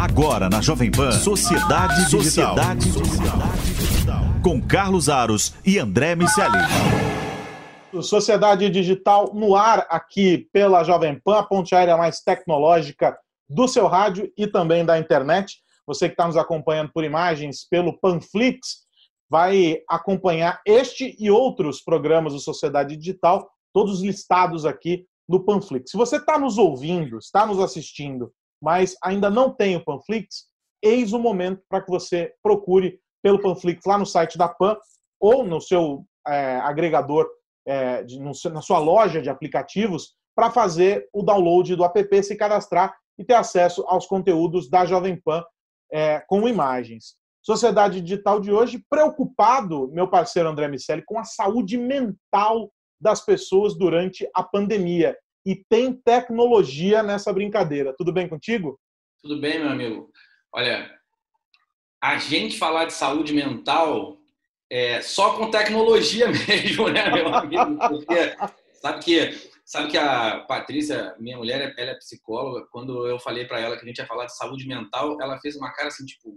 Agora na Jovem Pan, Sociedade Digital. Sociedade Digital. Com Carlos Aros e André Miceli. Sociedade Digital no ar aqui pela Jovem Pan, a ponte aérea mais tecnológica do seu rádio e também da internet. Você que está nos acompanhando por imagens pelo Panflix vai acompanhar este e outros programas do Sociedade Digital, todos listados aqui no Panflix. Se você está nos ouvindo, está nos assistindo mas ainda não tem o Panflix, eis o momento para que você procure pelo Panflix lá no site da Pan ou no seu é, agregador, é, de, no, na sua loja de aplicativos, para fazer o download do app, se cadastrar e ter acesso aos conteúdos da Jovem Pan é, com imagens. Sociedade Digital de hoje, preocupado, meu parceiro André Miceli, com a saúde mental das pessoas durante a pandemia e tem tecnologia nessa brincadeira. Tudo bem contigo? Tudo bem, meu amigo. Olha, a gente falar de saúde mental é só com tecnologia mesmo, né, meu amigo? Porque sabe que sabe que a Patrícia, minha mulher, ela é psicóloga. Quando eu falei para ela que a gente ia falar de saúde mental, ela fez uma cara assim, tipo,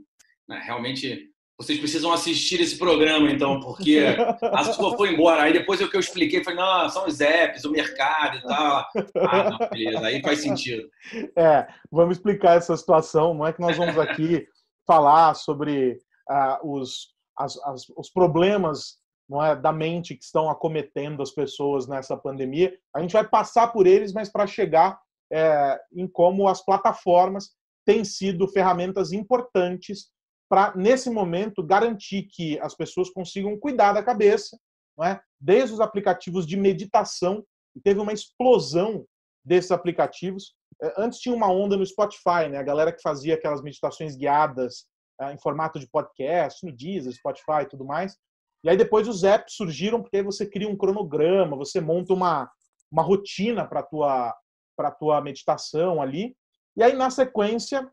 né, realmente vocês precisam assistir esse programa, então, porque a sua foi embora. Aí depois o que eu expliquei, foi, não, são os apps, o mercado e tal. Ah, não, beleza, aí faz sentido. É, vamos explicar essa situação. Não é que nós vamos aqui falar sobre uh, os, as, as, os problemas não é, da mente que estão acometendo as pessoas nessa pandemia. A gente vai passar por eles, mas para chegar é, em como as plataformas têm sido ferramentas importantes para, nesse momento, garantir que as pessoas consigam cuidar da cabeça, não é? desde os aplicativos de meditação, teve uma explosão desses aplicativos. É, antes tinha uma onda no Spotify, né? a galera que fazia aquelas meditações guiadas é, em formato de podcast, no Deezer, Spotify e tudo mais. E aí depois os apps surgiram porque aí você cria um cronograma, você monta uma, uma rotina para tua, tua meditação ali. E aí, na sequência,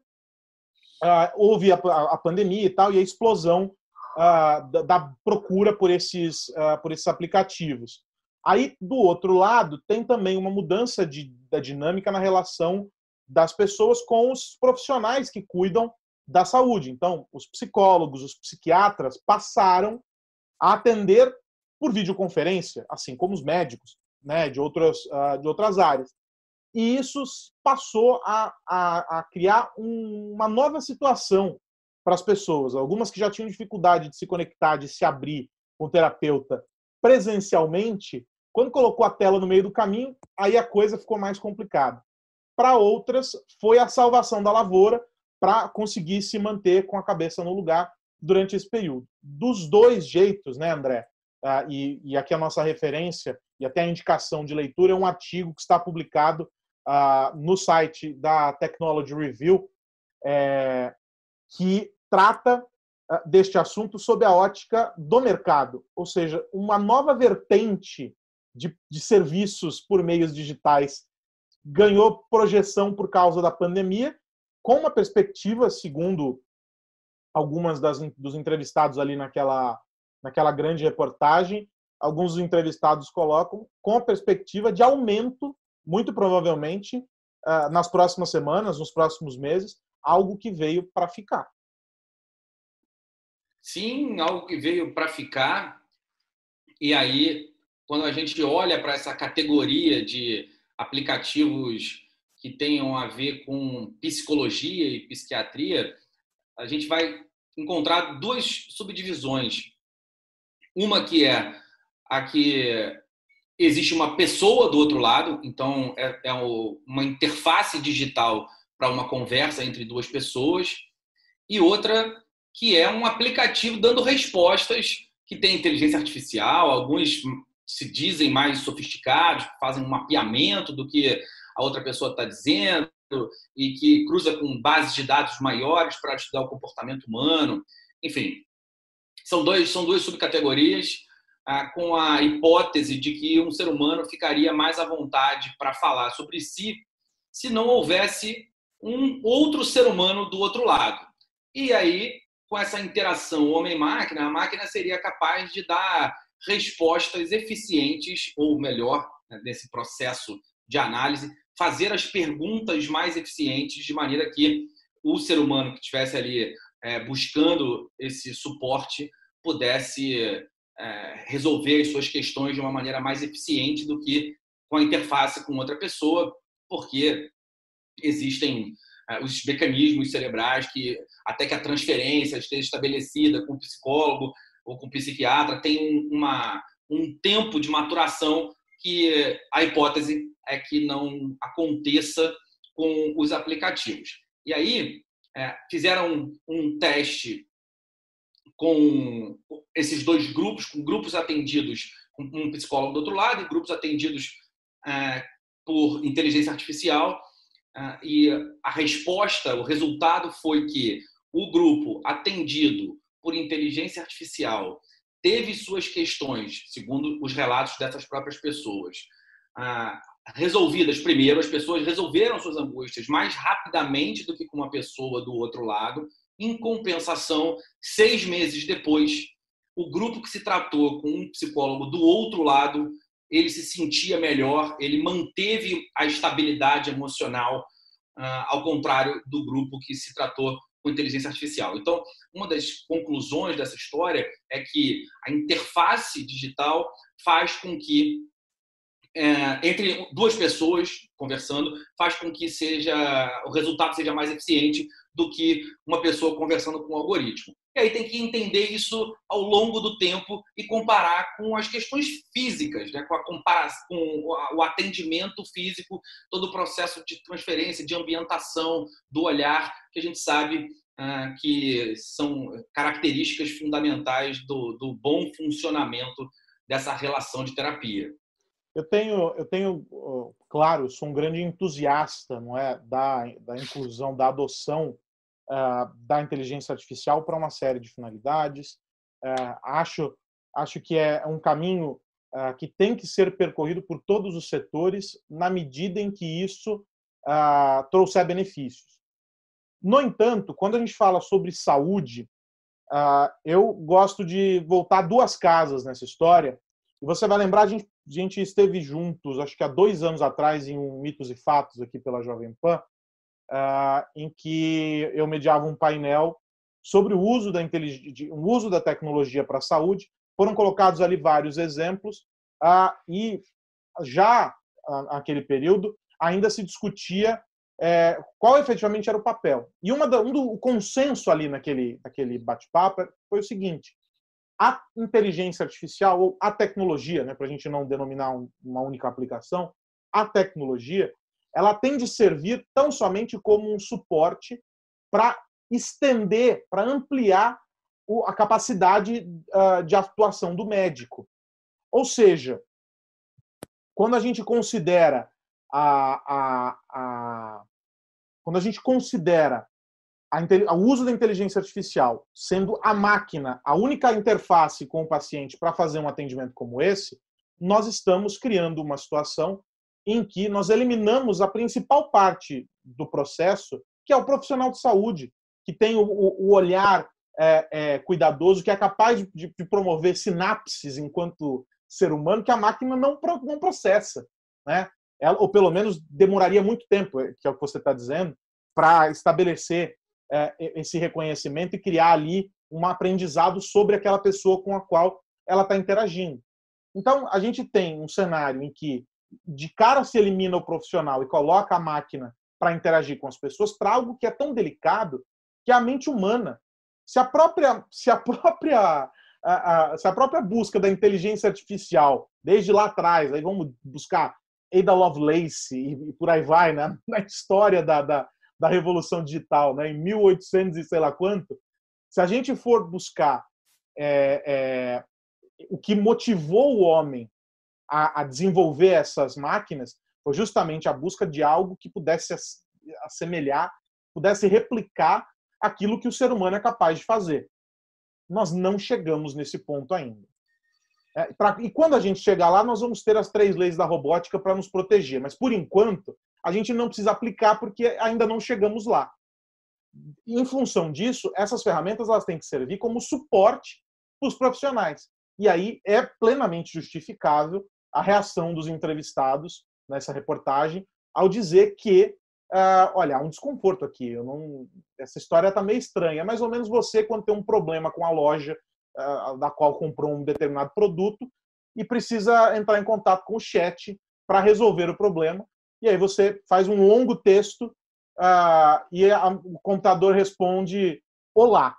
uh, houve a, a, pandemia e tal, e a explosão uh, da, da, procura por esses, uh, por esses aplicativos. Aí, do outro lado, tem também uma mudança de, da dinâmica na relação das pessoas com os profissionais que cuidam da saúde. Então, os psicólogos, os psiquiatras passaram a atender por videoconferência, assim como os médicos né, de, outras, de outras áreas e isso passou a, a, a criar um, uma nova situação para as pessoas. Algumas que já tinham dificuldade de se conectar, de se abrir com o terapeuta presencialmente, quando colocou a tela no meio do caminho, aí a coisa ficou mais complicada. Para outras, foi a salvação da lavoura para conseguir se manter com a cabeça no lugar durante esse período. Dos dois jeitos, né, André? Ah, e, e aqui a nossa referência e até a indicação de leitura é um artigo que está publicado no site da Technology Review, é, que trata uh, deste assunto sob a ótica do mercado, ou seja, uma nova vertente de, de serviços por meios digitais ganhou projeção por causa da pandemia, com uma perspectiva, segundo algumas das, dos entrevistados ali naquela, naquela grande reportagem, alguns dos entrevistados colocam, com a perspectiva de aumento muito provavelmente, uh, nas próximas semanas, nos próximos meses, algo que veio para ficar. Sim, algo que veio para ficar. E aí, quando a gente olha para essa categoria de aplicativos que tenham a ver com psicologia e psiquiatria, a gente vai encontrar duas subdivisões. Uma que é a que existe uma pessoa do outro lado, então é, é uma interface digital para uma conversa entre duas pessoas, e outra que é um aplicativo dando respostas que tem inteligência artificial, alguns se dizem mais sofisticados, fazem um mapeamento do que a outra pessoa está dizendo e que cruza com bases de dados maiores para estudar o comportamento humano. Enfim, são, dois, são duas subcategorias com a hipótese de que um ser humano ficaria mais à vontade para falar sobre si se não houvesse um outro ser humano do outro lado. E aí, com essa interação homem-máquina, a máquina seria capaz de dar respostas eficientes, ou melhor, né, nesse processo de análise, fazer as perguntas mais eficientes, de maneira que o ser humano que estivesse ali é, buscando esse suporte pudesse é, resolver as suas questões de uma maneira mais eficiente do que com a interface com outra pessoa, porque existem é, os mecanismos cerebrais que até que a transferência esteja estabelecida com o psicólogo ou com o psiquiatra tem uma, um tempo de maturação que a hipótese é que não aconteça com os aplicativos. E aí é, fizeram um teste com esses dois grupos, com grupos atendidos com um psicólogo do outro lado e grupos atendidos é, por inteligência artificial. É, e a resposta, o resultado foi que o grupo atendido por inteligência artificial teve suas questões, segundo os relatos dessas próprias pessoas, ah, resolvidas primeiro, as pessoas resolveram suas angústias mais rapidamente do que com uma pessoa do outro lado. Em compensação, seis meses depois, o grupo que se tratou com um psicólogo do outro lado, ele se sentia melhor, ele manteve a estabilidade emocional, ah, ao contrário do grupo que se tratou com inteligência artificial. Então, uma das conclusões dessa história é que a interface digital faz com que é, entre duas pessoas conversando faz com que seja o resultado seja mais eficiente do que uma pessoa conversando com um algoritmo. E aí tem que entender isso ao longo do tempo e comparar com as questões físicas, né? com, a comparação, com o atendimento físico, todo o processo de transferência, de ambientação do olhar, que a gente sabe ah, que são características fundamentais do, do bom funcionamento dessa relação de terapia. Eu tenho, eu tenho, claro, sou um grande entusiasta, não é, da, da inclusão, da adoção uh, da inteligência artificial para uma série de finalidades. Uh, acho, acho que é um caminho uh, que tem que ser percorrido por todos os setores na medida em que isso trouxer benefícios. No entanto, quando a gente fala sobre saúde, eu gosto de voltar duas casas nessa história. E você vai lembrar, a gente a gente esteve juntos, acho que há dois anos atrás, em um Mitos e Fatos aqui pela Jovem Pan, em que eu mediava um painel sobre o uso da, o uso da tecnologia para a saúde. Foram colocados ali vários exemplos uh, e já naquele período ainda se discutia é, qual efetivamente era o papel. E uma da, um do consenso ali naquele, naquele bate-papo foi o seguinte: a inteligência artificial ou a tecnologia, né, para a gente não denominar um, uma única aplicação, a tecnologia, ela tem de servir tão somente como um suporte para estender, para ampliar a capacidade uh, de atuação do médico. Ou seja, quando a gente considera a, a, a quando a gente considera o uso da inteligência artificial sendo a máquina a única interface com o paciente para fazer um atendimento como esse, nós estamos criando uma situação em que nós eliminamos a principal parte do processo, que é o profissional de saúde, que tem o, o olhar é, é, cuidadoso, que é capaz de, de, promover sinapses enquanto ser humano que a máquina não, não processa. Né? Ela, ou pelo menos demoraria muito tempo, que é o que você está dizendo, para estabelecer é, esse reconhecimento e criar ali um aprendizado sobre aquela pessoa com a qual ela está interagindo. Então, a gente tem um cenário em que de cara se elimina o profissional e coloca a máquina para interagir com as pessoas para algo que é tão delicado que é a mente humana. Se a própria, se a própria, a, a, se a própria busca da inteligência artificial desde lá atrás, aí vamos buscar Ada Lovelace e, e por aí vai, né? Na história da, da, da Revolução Digital, né, em 1800 e sei lá quanto, se a gente for buscar é, é, o que motivou o homem a, a, desenvolver essas máquinas, foi justamente a busca de algo que pudesse assemelhar, pudesse replicar aquilo que o ser humano é capaz de fazer. Nós não chegamos nesse ponto ainda. É, pra, e quando a gente chegar lá, nós vamos ter as três leis da robótica para nos proteger. Mas, por enquanto, a gente não precisa aplicar porque ainda não chegamos lá. Em função disso, essas ferramentas elas têm que servir como suporte para os profissionais. E aí é plenamente justificável a reação dos entrevistados nessa reportagem ao dizer que uh, olha, há um desconforto aqui. Não, essa história está meio estranha. É mais ou menos você quando tem um problema com a loja uh, da qual comprou um determinado produto e precisa entrar em contato com o chat para resolver o problema. E aí você faz um longo texto uh, e a, o computador responde olá.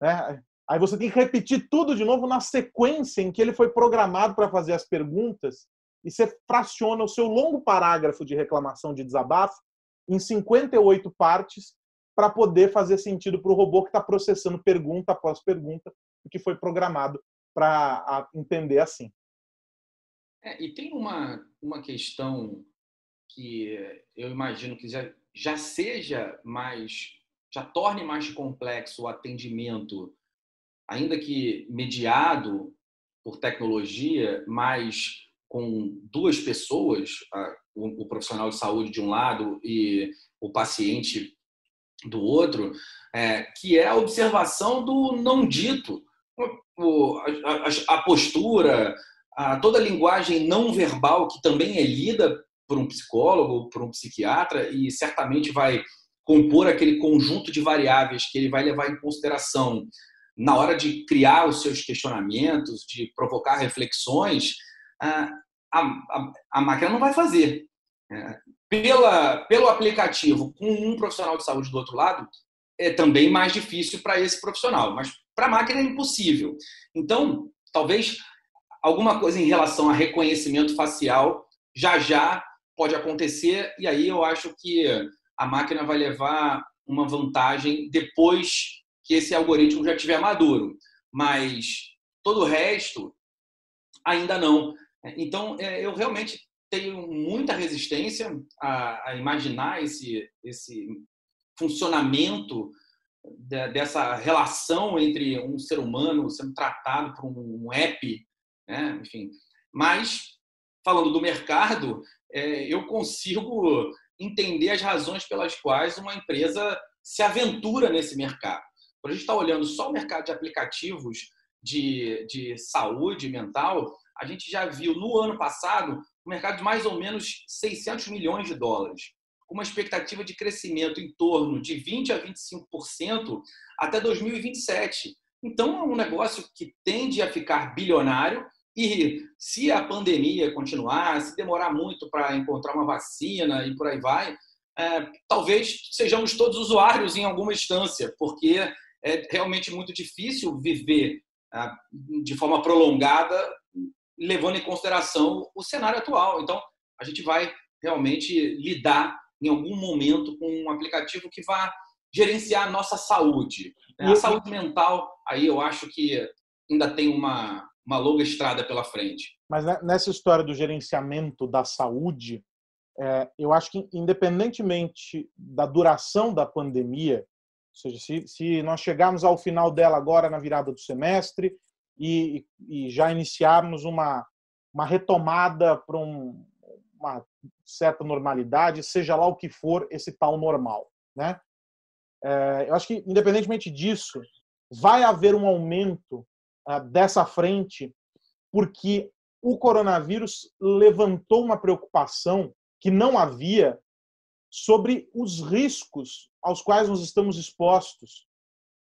Né? Aí você tem que repetir tudo de novo na sequência em que ele foi programado para fazer as perguntas e você fraciona o seu longo parágrafo de reclamação de desabafo em 58 partes para poder fazer sentido para o robô que está processando pergunta após pergunta, que foi programado para entender assim. É, e tem uma, uma questão que eu imagino que já, já seja mais, já torne mais complexo o atendimento, ainda que mediado por tecnologia, mas com duas pessoas, o, profissional de saúde de um lado e o paciente do outro, é, que é a observação do não dito, a, postura, toda a linguagem não verbal que também é lida por um psicólogo, por um psiquiatra e certamente vai compor aquele conjunto de variáveis que ele vai levar em consideração na hora de criar os seus questionamentos, de provocar reflexões, a, a, a máquina não vai fazer. É, pela, pelo aplicativo, com um profissional de saúde do outro lado, é também mais difícil para esse profissional, mas para a máquina é impossível. Então, talvez alguma coisa em relação a reconhecimento facial já já pode acontecer, e aí eu acho que a máquina vai levar uma vantagem depois que esse algoritmo já estiver maduro. Mas todo o resto, ainda não. Então, é, eu realmente tenho muita resistência a, a imaginar esse, esse funcionamento dessa relação entre um ser humano sendo tratado por um app, né? enfim. Mas, falando do mercado, é, eu consigo entender as razões pelas quais uma empresa se aventura nesse mercado. Quando a gente está olhando só o mercado de aplicativos de, de saúde mental, a gente já viu no ano passado um mercado de mais ou menos 600 milhões de dólares, com uma expectativa de crescimento em torno de 20 a 25% até 2027. Então, é um negócio que tende a ficar bilionário e se a pandemia continuar, se demorar muito para encontrar uma vacina e por aí vai, é, talvez sejamos todos usuários em alguma instância, porque é realmente muito difícil viver é, de forma prolongada levando em consideração o cenário atual. Então, a gente vai realmente lidar em algum momento com um aplicativo que vá gerenciar a nossa saúde. Né? A saúde mental, aí eu acho que ainda tem uma, uma longa estrada pela frente. Mas nessa história do gerenciamento da saúde, é, eu acho que, independentemente da duração da pandemia, seja, se, se nós chegarmos ao final dela agora na virada do semestre, e, e já iniciarmos uma, uma retomada para um, uma certa normalidade, seja lá o que for esse tal normal. Né? É, eu acho que, independentemente disso, vai haver um aumento uh, dessa frente, porque o coronavírus levantou uma preocupação que não havia sobre os riscos aos quais nós estamos expostos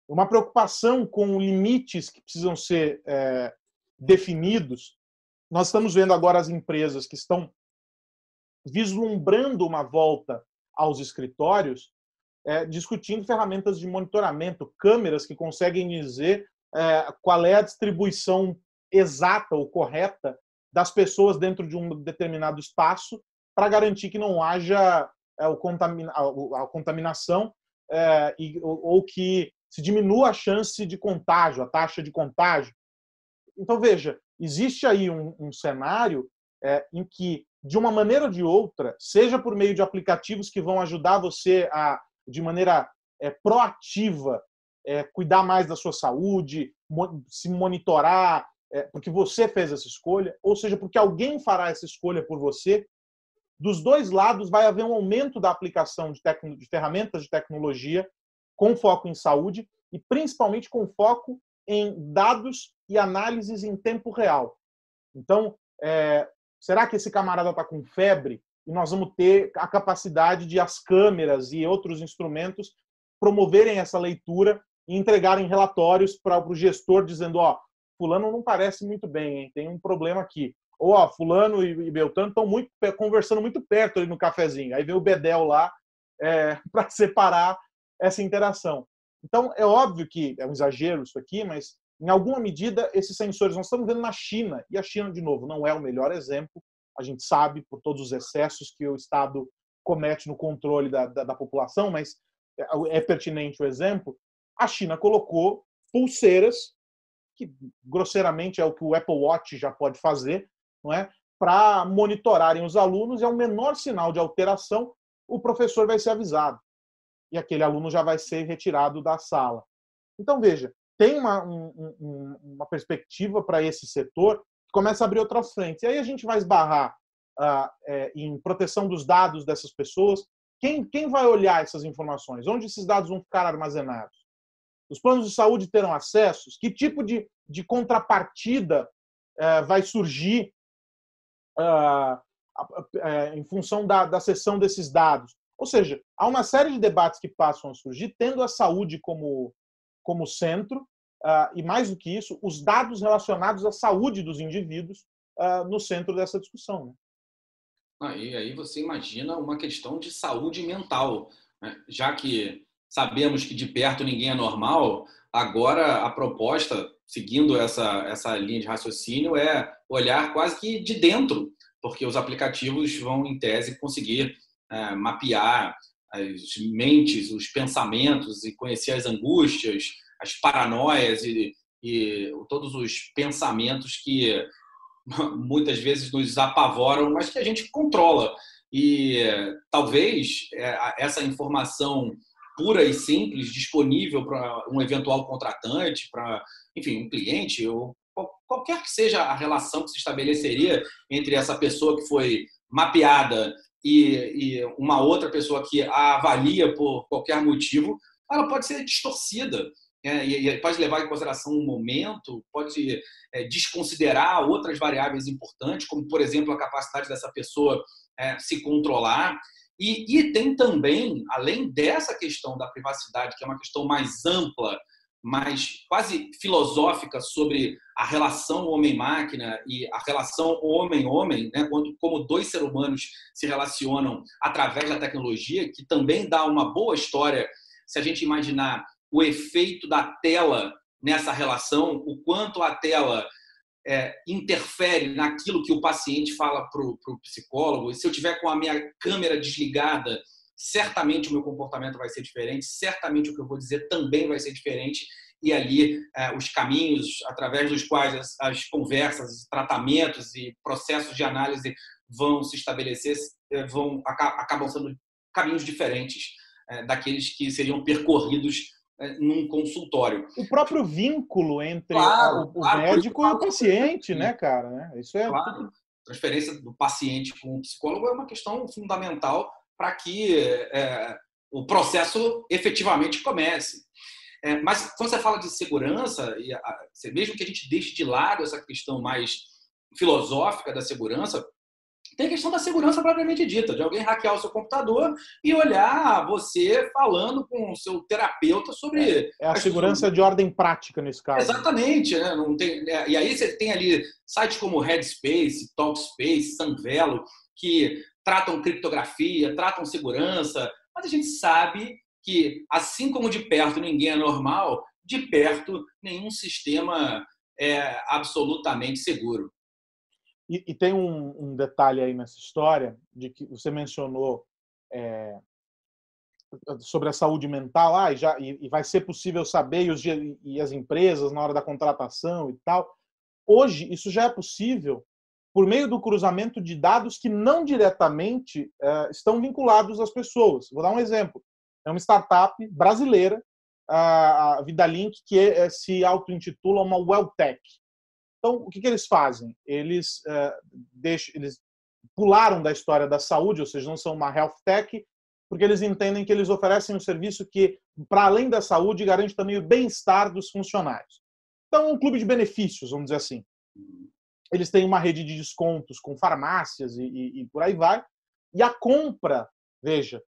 uma preocupação com limites que precisam ser é, definidos. Nós estamos vendo agora as empresas que estão vislumbrando uma volta aos escritórios, é, discutindo ferramentas de monitoramento, câmeras que conseguem dizer é, qual é a distribuição exata ou correta das pessoas dentro de um determinado espaço para garantir que não haja o contamina a, contaminação é, e, ou, ou, que se diminua a chance de contágio, a taxa de contágio. Então, veja, existe aí um, um cenário é, em que, de uma maneira ou de outra, seja por meio de aplicativos que vão ajudar você a, de maneira é, proativa, é, cuidar mais da sua saúde, se monitorar, é, porque você fez essa escolha, ou seja, porque alguém fará essa escolha por você, dos dois lados vai haver um aumento da aplicação de, de ferramentas de tecnologia com foco em saúde e principalmente com foco em dados e análises em tempo real. Então, é, será que esse camarada está com febre e nós vamos ter a capacidade de as câmeras e outros instrumentos promoverem essa leitura e entregarem relatórios para o gestor dizendo, ó, fulano não parece muito bem, hein? tem um problema aqui. Ou, ó, fulano e Beltrano estão muito, conversando muito perto ali no cafezinho. Aí vem o Bedel lá é, para separar essa interação. Então, é óbvio que é um exagero isso aqui, mas em alguma medida esses sensores nós estamos vendo na China, e a China, de novo, não é o melhor exemplo, a gente sabe por todos os excessos que o Estado comete no controle da, da, da população, mas é, é pertinente o exemplo. A China colocou pulseiras, que grosseiramente é o que o Apple Watch já pode fazer, não é? para monitorarem os alunos e ao menor sinal de alteração, o professor vai ser avisado. E aquele aluno já vai ser retirado da sala. Então, veja, tem uma, um, uma perspectiva para esse setor que começa a abrir outras frentes. E aí a gente vai esbarrar uh, é, em proteção dos dados dessas pessoas. Quem, quem vai olhar essas informações? Onde esses dados vão ficar armazenados? Os planos de saúde terão acessos? Que tipo de, de contrapartida uh, vai surgir uh, em função da, da cessão desses dados? Ou seja, há uma série de debates que passam a surgir, tendo a saúde como, como centro, uh, e mais do que isso, os dados relacionados à saúde dos indivíduos uh, no centro dessa discussão. Né? Aí você imagina uma questão de saúde mental, né? já que sabemos que de perto ninguém é normal, agora a proposta, seguindo essa, essa linha de raciocínio, é olhar quase que de dentro, porque os aplicativos vão, em tese, conseguir é, mapear as mentes, os pensamentos e conhecer as angústias, as paranoias e, e todos os pensamentos que muitas vezes nos apavoram, mas que a gente controla. E talvez é, essa informação pura e simples disponível para um eventual contratante, para, enfim, um cliente ou qualquer que seja a relação que se estabeleceria entre essa pessoa que foi mapeada e, e uma outra pessoa que a avalia por qualquer motivo, ela pode ser distorcida é, e, pode levar em consideração um momento, pode é, desconsiderar outras variáveis importantes, como, por exemplo, a capacidade dessa pessoa é, se controlar. E, e, tem também, além dessa questão da privacidade, que é uma questão mais ampla, mais quase filosófica sobre a relação homem-máquina e a relação homem-homem, né, como dois seres humanos se relacionam através da tecnologia, que também dá uma boa história se a gente imaginar o efeito da tela nessa relação, o quanto a tela é, interfere naquilo que o paciente fala para o psicólogo. E se eu tiver com a minha câmera desligada, certamente o meu comportamento vai ser diferente, certamente o que eu vou dizer também vai ser diferente. E ali é, os caminhos através dos quais as, as conversas, tratamentos e processos de análise vão se estabelecer, é, vão acabam sendo caminhos diferentes é, daqueles que seriam percorridos num consultório. O próprio vínculo entre claro, o, claro, médico e o paciente, né, cara? Né? Isso é claro. transferência do paciente com o psicólogo é uma questão fundamental para que é, o processo efetivamente comece. É, mas quando você fala de segurança, e a, mesmo que a gente deixe de lado essa questão mais filosófica da segurança, tem a questão da segurança propriamente dita, de alguém hackear o seu computador e olhar você falando com o seu terapeuta sobre. É, é a segurança de ordem prática nesse caso. Exatamente. Né? Não tem, é, e aí você tem ali sites como Headspace, Talkspace, Sunvelo, que tratam criptografia, tratam segurança, mas a gente sabe que, assim como de perto ninguém é normal, de perto nenhum sistema é absolutamente seguro. E, e tem um, um, detalhe aí nessa história de que você mencionou é, sobre a saúde mental, ah, e, já, e, e vai ser possível saber e, os, e as empresas na hora da contratação e tal. Hoje isso já é possível por meio do cruzamento de dados que não diretamente é, estão vinculados às pessoas. Vou dar um exemplo. É uma startup brasileira, a Vidalink, que é, se auto-intitula uma WellTech. Então, o que, que eles fazem? Eles, é, deixam, eles pularam da história da saúde, ou seja, não são uma health tech, porque eles entendem que eles oferecem um serviço que, para além da saúde, garante também o bem-estar dos funcionários. Então, um clube de benefícios, vamos dizer assim. Eles têm uma rede de descontos com farmácias e, e, e por aí vai, E a compra, veja,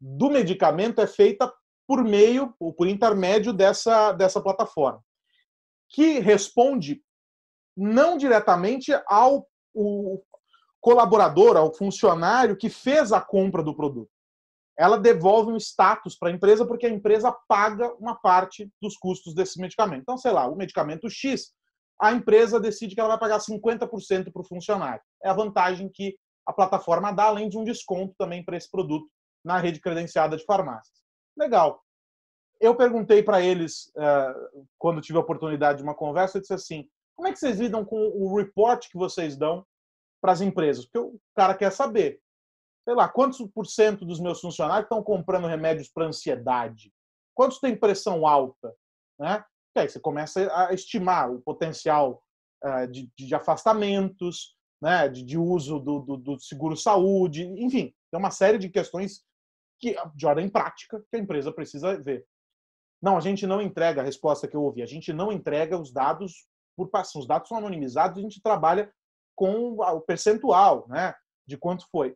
do medicamento é feita por meio ou por intermédio dessa, dessa plataforma, que responde não diretamente ao o colaborador, ao funcionário que fez a compra do produto. Ela devolve um status para a empresa porque a empresa paga uma parte dos custos desse medicamento. Então, sei lá, o medicamento X, a empresa decide que ela vai pagar 50% para o funcionário. É a vantagem que a plataforma dá, além de um desconto também para esse produto na rede credenciada de farmácias. Legal. Eu perguntei para eles, eh, quando tive a oportunidade de uma conversa, eu disse assim: como é que vocês lidam com o report que vocês dão para as empresas? Porque o cara quer saber, sei lá, quantos por cento dos meus funcionários estão comprando remédios para ansiedade? Quantos têm pressão alta? Né? E aí você começa a estimar o potencial uh, de, de, afastamentos, né? de, de uso do, do, do seguro-saúde, enfim, tem uma série de questões que, de ordem prática que a empresa precisa ver. Não, a gente não entrega a resposta que eu ouvi, a gente não entrega os dados por passão. Os dados são anonimizados, a gente trabalha com o percentual, né, de quanto foi.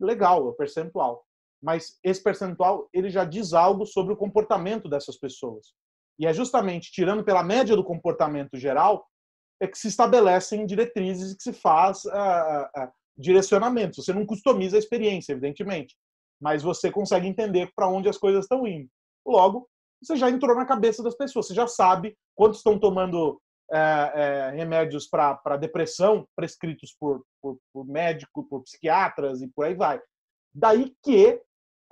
Legal, é o percentual. Mas esse percentual, ele já diz algo sobre o comportamento dessas pessoas. E é justamente tirando pela média do comportamento geral é que se estabelecem diretrizes e que se faz uh, uh, direcionamentos. Você não customiza a experiência, evidentemente, mas você consegue entender para onde as coisas estão indo. Logo, você já entrou na cabeça das pessoas, você já sabe quantos estão tomando é, é, remédios para depressão prescritos por, por, por médico, por psiquiatras e por aí vai. Daí que,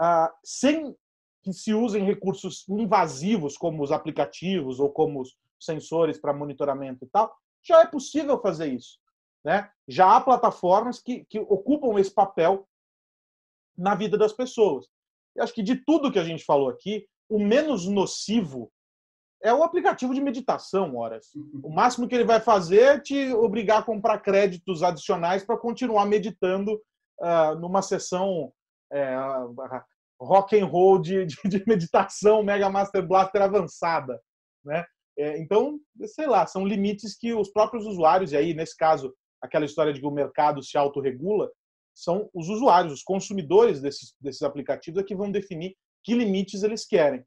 ah, sem que se usem recursos invasivos como os aplicativos ou como os sensores para monitoramento e tal, já é possível fazer isso. Né? Já há plataformas que, que ocupam esse papel na vida das pessoas. Eu acho que de tudo que a gente falou aqui, o menos nocivo é o aplicativo de meditação, horas. Uhum. O máximo que ele vai fazer é te obrigar a comprar créditos adicionais para continuar meditando uh, numa sessão uh, rock and roll de, de, de, meditação Mega Master Blaster avançada, né? É, então, sei lá, são limites que os próprios usuários, e aí, nesse caso, aquela história de que o mercado se autorregula, são os usuários, os consumidores desses, desses aplicativos é que vão definir que limites eles querem.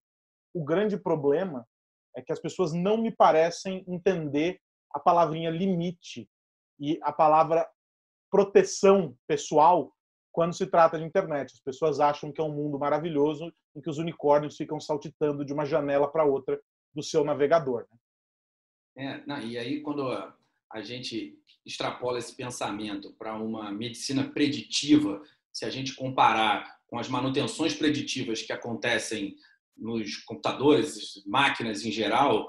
O grande problema é que as pessoas não me parecem entender a palavrinha limite e a palavra proteção pessoal quando se trata de internet. As pessoas acham que é um mundo maravilhoso em que os unicórnios ficam saltitando de uma janela para outra do seu navegador. Né? É, não, e aí quando a gente extrapola esse pensamento para uma medicina preditiva, se a gente comparar com as manutenções preditivas que acontecem nos computadores, máquinas em geral,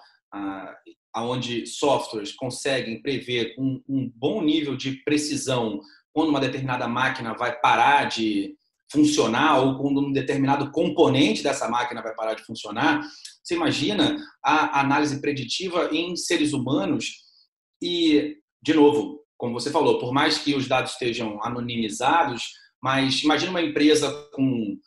aonde softwares conseguem prever com um bom nível de precisão quando uma determinada máquina vai parar de funcionar ou quando um determinado componente dessa máquina vai parar de funcionar. Você imagina a análise preditiva em seres humanos e, de novo, como você falou, por mais que os dados estejam anonimizados, mas imagina uma empresa com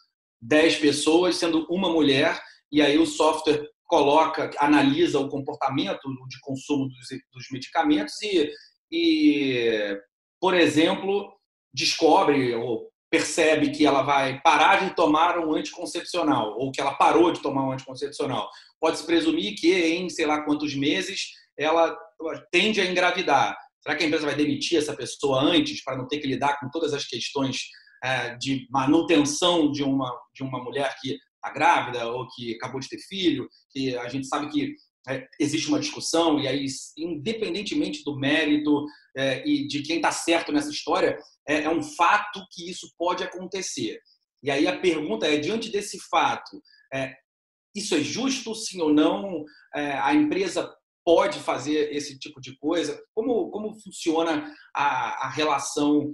10 pessoas, sendo uma mulher, e aí o software coloca, analisa o comportamento de consumo dos, dos medicamentos e, e, por exemplo, descobre ou percebe que ela vai parar de tomar um anticoncepcional ou que ela parou de tomar um anticoncepcional. Pode-se presumir que em sei lá quantos meses ela tende a engravidar. Será que a empresa vai demitir essa pessoa antes para não ter que lidar com todas as questões de manutenção de uma, de uma mulher que está grávida ou que acabou de ter filho, que a gente sabe que é, existe uma discussão, e aí, independentemente do mérito é, e de quem está certo nessa história, é, é, um fato que isso pode acontecer. E aí a pergunta é: diante desse fato, é, isso é justo, sim ou não? É, a empresa pode fazer esse tipo de coisa? Como, como funciona a, a relação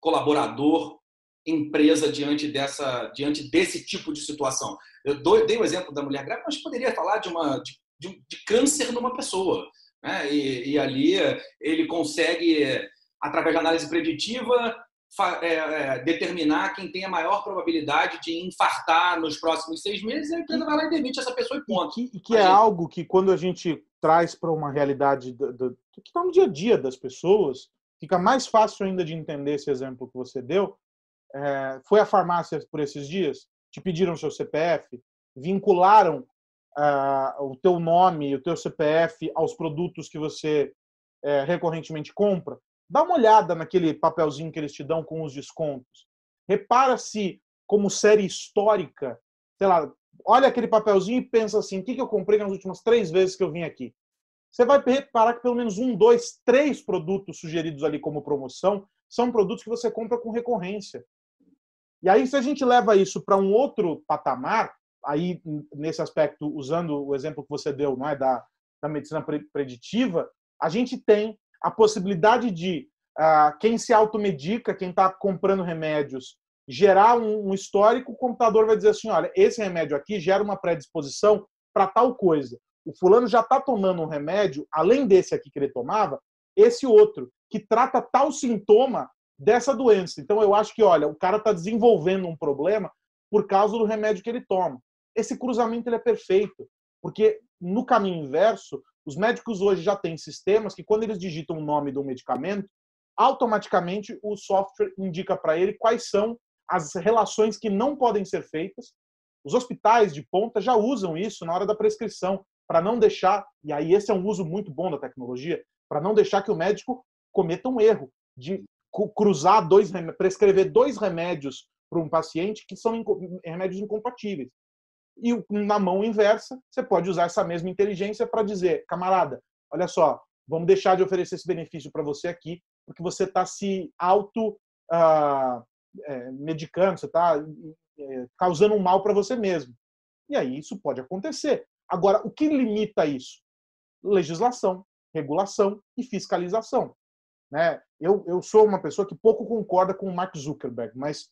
colaborador empresa diante dessa diante desse tipo de situação. Eu dei o exemplo da mulher grávida, mas poderia falar de uma de, de, de câncer numa pessoa, né? E, e, ali ele consegue através da análise preditiva é, é, determinar quem tem a maior probabilidade de infartar nos próximos seis meses, a empresa vai lá e demite essa pessoa e ponto. E que, e que é algo que quando a gente traz para uma realidade do, do, que está no dia a dia das pessoas, fica mais fácil ainda de entender esse exemplo que você deu, é, foi à farmácia por esses dias? Te pediram seu CPF? Vincularam uh, o teu nome, o teu CPF aos produtos que você é, recorrentemente compra? Dá uma olhada naquele papelzinho que eles te dão com os descontos. Repara se, como série histórica, sei lá, olha aquele papelzinho e pensa assim: o que eu comprei nas últimas três vezes que eu vim aqui? Você vai reparar que pelo menos um, dois, três produtos sugeridos ali como promoção são produtos que você compra com recorrência. E aí, se a gente leva isso para um outro patamar, aí nesse aspecto, usando o exemplo que você deu, não é da, da medicina preditiva, a gente tem a possibilidade de uh, quem se automedica, quem está comprando remédios, gerar um, um, histórico, o computador vai dizer assim, olha, esse remédio aqui gera uma predisposição para tal coisa. O fulano já está tomando um remédio, além desse aqui que ele tomava, esse outro, que trata tal sintoma dessa doença. Então eu acho que, olha, o cara está desenvolvendo um problema por causa do remédio que ele toma. Esse cruzamento ele é perfeito, porque no caminho inverso, os médicos hoje já têm sistemas que quando eles digitam o nome do medicamento, automaticamente o software indica para ele quais são as relações que não podem ser feitas. Os hospitais de ponta já usam isso na hora da prescrição, para não deixar, e aí esse é um uso muito bom da tecnologia, para não deixar que o médico cometa um erro de cruzar dois, prescrever dois remédios para um paciente que são remédios incompatíveis. E na mão inversa, você pode usar essa mesma inteligência para dizer, camarada, olha só, vamos deixar de oferecer esse benefício para você aqui, porque você está se auto uh, é, medicando, você está é, causando um mal para você mesmo. E aí isso pode acontecer. Agora, o que limita isso? Legislação, regulação e fiscalização. Né? Eu, eu sou uma pessoa que pouco concorda com o Mark Zuckerberg, mas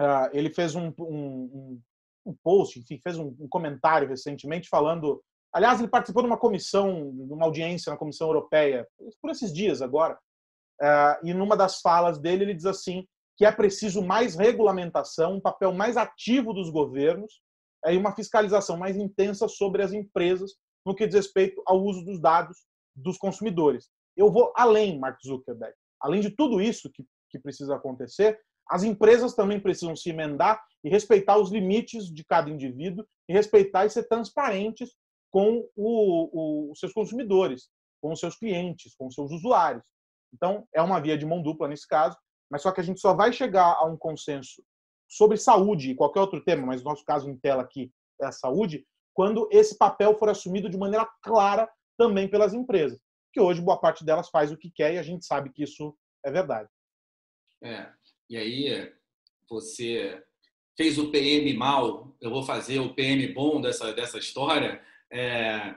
uh, ele fez um, um, um, post, enfim, fez um, um, comentário recentemente falando. Aliás, ele participou de uma comissão, de uma audiência na Comissão Europeia, por esses dias agora, uh, e numa das falas dele ele diz assim que é preciso mais regulamentação, um papel mais ativo dos governos uh, e uma fiscalização mais intensa sobre as empresas no que diz respeito ao uso dos dados dos consumidores. Eu vou além, Mark Zuckerberg. Além de tudo isso que, que precisa acontecer, as empresas também precisam se emendar e respeitar os limites de cada indivíduo e respeitar e ser transparentes com o, o, os seus consumidores, com os seus clientes, com os seus usuários. Então, é uma via de mão dupla nesse caso, mas só que a gente só vai chegar a um consenso sobre saúde e qualquer outro tema, mas no nosso caso em tela aqui é a saúde, quando esse papel for assumido de maneira clara também pelas empresas que hoje boa parte delas faz o que quer e a gente sabe que isso é verdade. É, e aí você fez o PM mal, eu vou fazer o PM bom dessa, dessa história. É,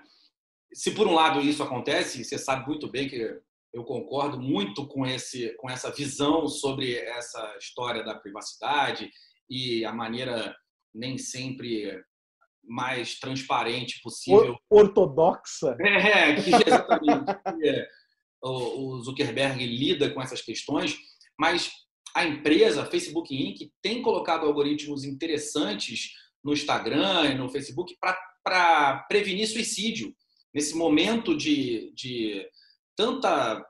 se por um lado isso acontece, você sabe muito bem que eu concordo muito com, esse, com essa visão sobre essa história da privacidade e a maneira nem sempre mais transparente possível. Ortodoxa. É, que exatamente que o Zuckerberg lida com essas questões, mas a empresa, Facebook Inc., tem colocado algoritmos interessantes no Instagram e no Facebook para prevenir suicídio. Nesse momento de, de tanta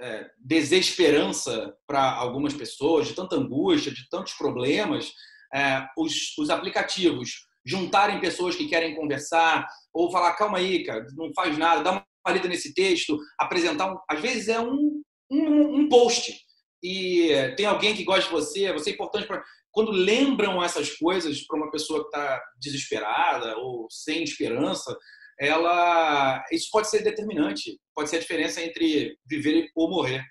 é, desesperança para algumas pessoas, de tanta angústia, de tantos problemas, é, os, os aplicativos juntarem pessoas que querem conversar, ou falar, calma aí, cara, não faz nada, dá uma lida nesse texto, apresentar, um, às vezes é um, um, um post, e tem alguém que gosta de você, você é importante para... Quando lembram essas coisas para uma pessoa que está desesperada ou sem esperança, ela isso pode ser determinante, pode ser a diferença entre viver ou morrer.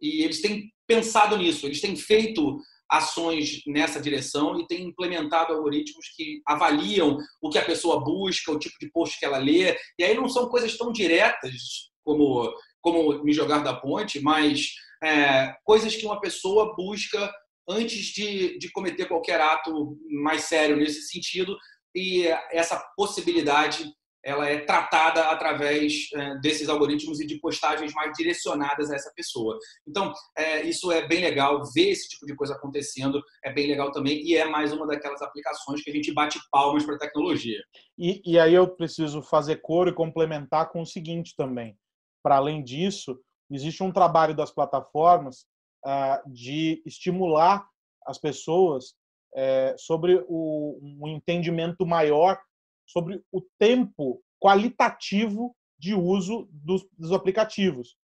E eles têm pensado nisso, eles têm feito ações nessa direção e tem implementado algoritmos que avaliam o que a pessoa busca, o tipo de post que ela lê. E aí não são coisas tão diretas como, como me jogar da ponte, mas é, coisas que uma pessoa busca antes de, de cometer qualquer ato mais sério nesse sentido. E essa possibilidade ela é tratada através é, desses algoritmos e de postagens mais direcionadas a essa pessoa. Então, é, isso é bem legal, ver esse tipo de coisa acontecendo é bem legal também e é mais uma daquelas aplicações que a gente bate palmas para a tecnologia. E, e aí eu preciso fazer coro e complementar com o seguinte também. Para além disso, existe um trabalho das plataformas uh, de estimular as pessoas é, sobre o, um entendimento maior sobre o tempo qualitativo de uso dos, dos aplicativos,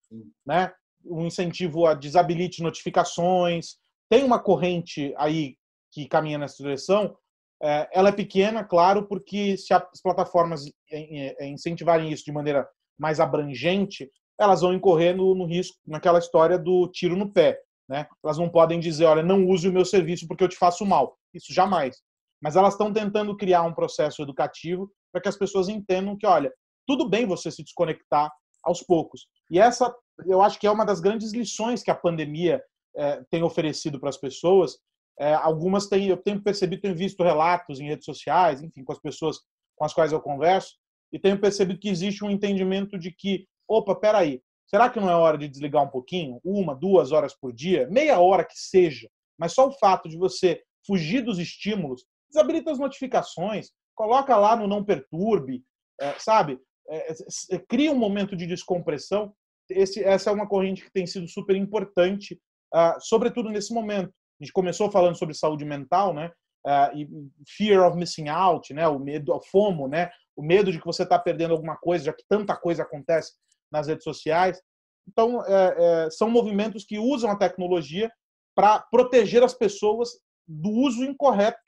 né? Um incentivo a desabilite notificações. Tem uma corrente aí que caminha nessa direção. É, ela é pequena, claro, porque se as plataformas incentivarem isso de maneira mais abrangente, elas vão incorrer no, no risco, naquela história do tiro no pé. Né? Elas não podem dizer, olha, não use o meu serviço porque eu te faço mal. Isso jamais. Mas elas estão tentando criar um processo educativo para que as pessoas entendam que, olha, tudo bem você se desconectar aos poucos. E essa, eu acho que é uma das grandes lições que a pandemia é, tem oferecido para as pessoas. É, algumas têm, eu tenho percebido, tenho visto relatos em redes sociais, enfim, com as pessoas com as quais eu converso, e tenho percebido que existe um entendimento de que, opa, peraí, será que não é hora de desligar um pouquinho? Uma, duas horas por dia? Meia hora que seja. Mas só o fato de você fugir dos estímulos, desabilita as notificações, coloca lá no não perturbe, é, sabe? É, é, cria um momento de descompressão. Esse, essa é uma corrente que tem sido super importante, uh, sobretudo nesse momento. A gente começou falando sobre saúde mental, né? Uh, e fear of missing out, né? O medo, o FOMO, né? O medo de que você está perdendo alguma coisa, já que tanta coisa acontece nas redes sociais. Então, é, é, são movimentos que usam a tecnologia para proteger as pessoas do uso incorreto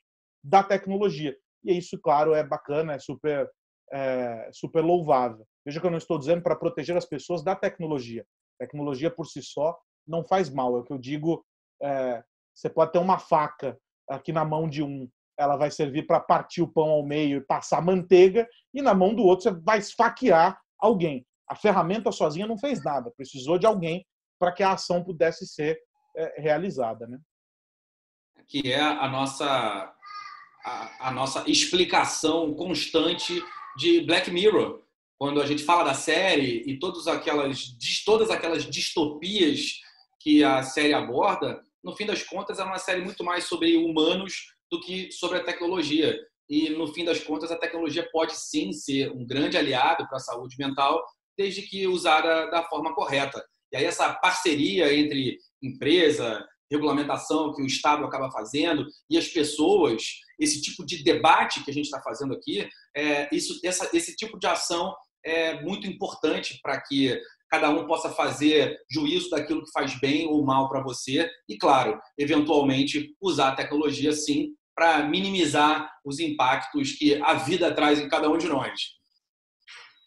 da tecnologia. E isso, claro, é bacana, é super, é, super louvável. Veja que eu não estou dizendo para proteger as pessoas da tecnologia. tecnologia por si só não faz mal. É o que eu digo. É, você pode ter uma faca aqui na mão de um, ela vai servir para partir o pão ao meio e passar manteiga, e na mão do outro você vai esfaquear alguém. A ferramenta sozinha não fez nada, precisou de alguém para que a ação pudesse ser é, realizada, né? Que é a nossa a, nossa explicação constante de Black Mirror, quando a gente fala da série e todas aquelas, todas aquelas distopias que a série aborda, no fim das contas é uma série muito mais sobre humanos do que sobre a tecnologia. E no fim das contas a tecnologia pode sim ser um grande aliado para a saúde mental, desde que usada da forma correta. E aí essa parceria entre empresa, regulamentação que o Estado acaba fazendo e as pessoas, esse tipo de debate que a gente está fazendo aqui, é, isso, essa, esse tipo de ação é muito importante para que cada um possa fazer juízo daquilo que faz bem ou mal para você e, claro, eventualmente usar a tecnologia sim para minimizar os impactos que a vida traz em cada um de nós.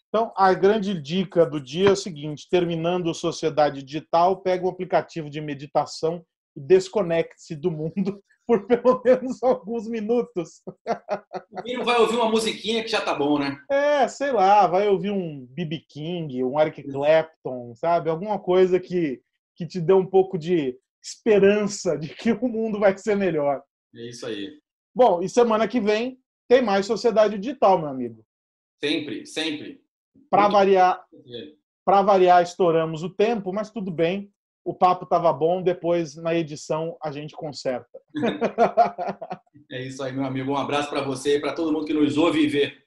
Então, a grande dica do dia é o seguinte: terminando Sociedade Digital, pega o aplicativo de meditação desconecte-se do mundo por pelo menos alguns minutos. O menino vai ouvir uma musiquinha que já tá bom, né? É, sei lá, vai ouvir um B.B. King, um Eric Clapton, sabe? Alguma coisa que, que te dê um pouco de esperança de que o mundo vai ser melhor. É isso aí. Bom, e semana que vem tem mais Sociedade Digital, meu amigo. Sempre, sempre. Para variar, para variar, estouramos o tempo, mas tudo bem o papo estava bom, depois na edição a gente conserta. é isso aí, meu amigo. Um abraço para você e para todo mundo que nos ouve e vê.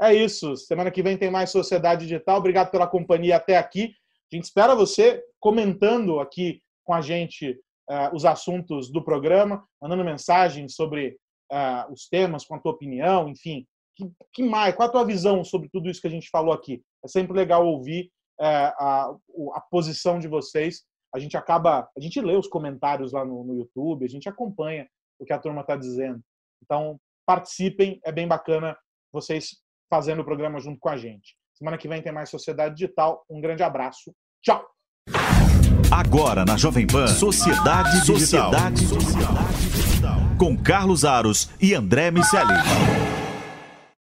É isso. Semana que vem tem mais Sociedade Digital. Obrigado pela companhia até aqui. A gente espera você comentando aqui com a gente uh, os assuntos do programa, mandando mensagens sobre uh, os temas, com a tua opinião, enfim. Que, que, mais? Qual a tua visão sobre tudo isso que a gente falou aqui? É sempre legal ouvir uh, a, a posição de vocês a gente acaba, a gente lê os comentários lá no, no YouTube, a gente acompanha o que a turma está dizendo. Então, participem, é bem bacana vocês fazendo o programa junto com a gente. Semana que vem tem mais Sociedade Digital. Um grande abraço. Tchau! Agora na Jovem Pan, Sociedade Digital. Sociedade Digital. Com Carlos Aros e André Miceli.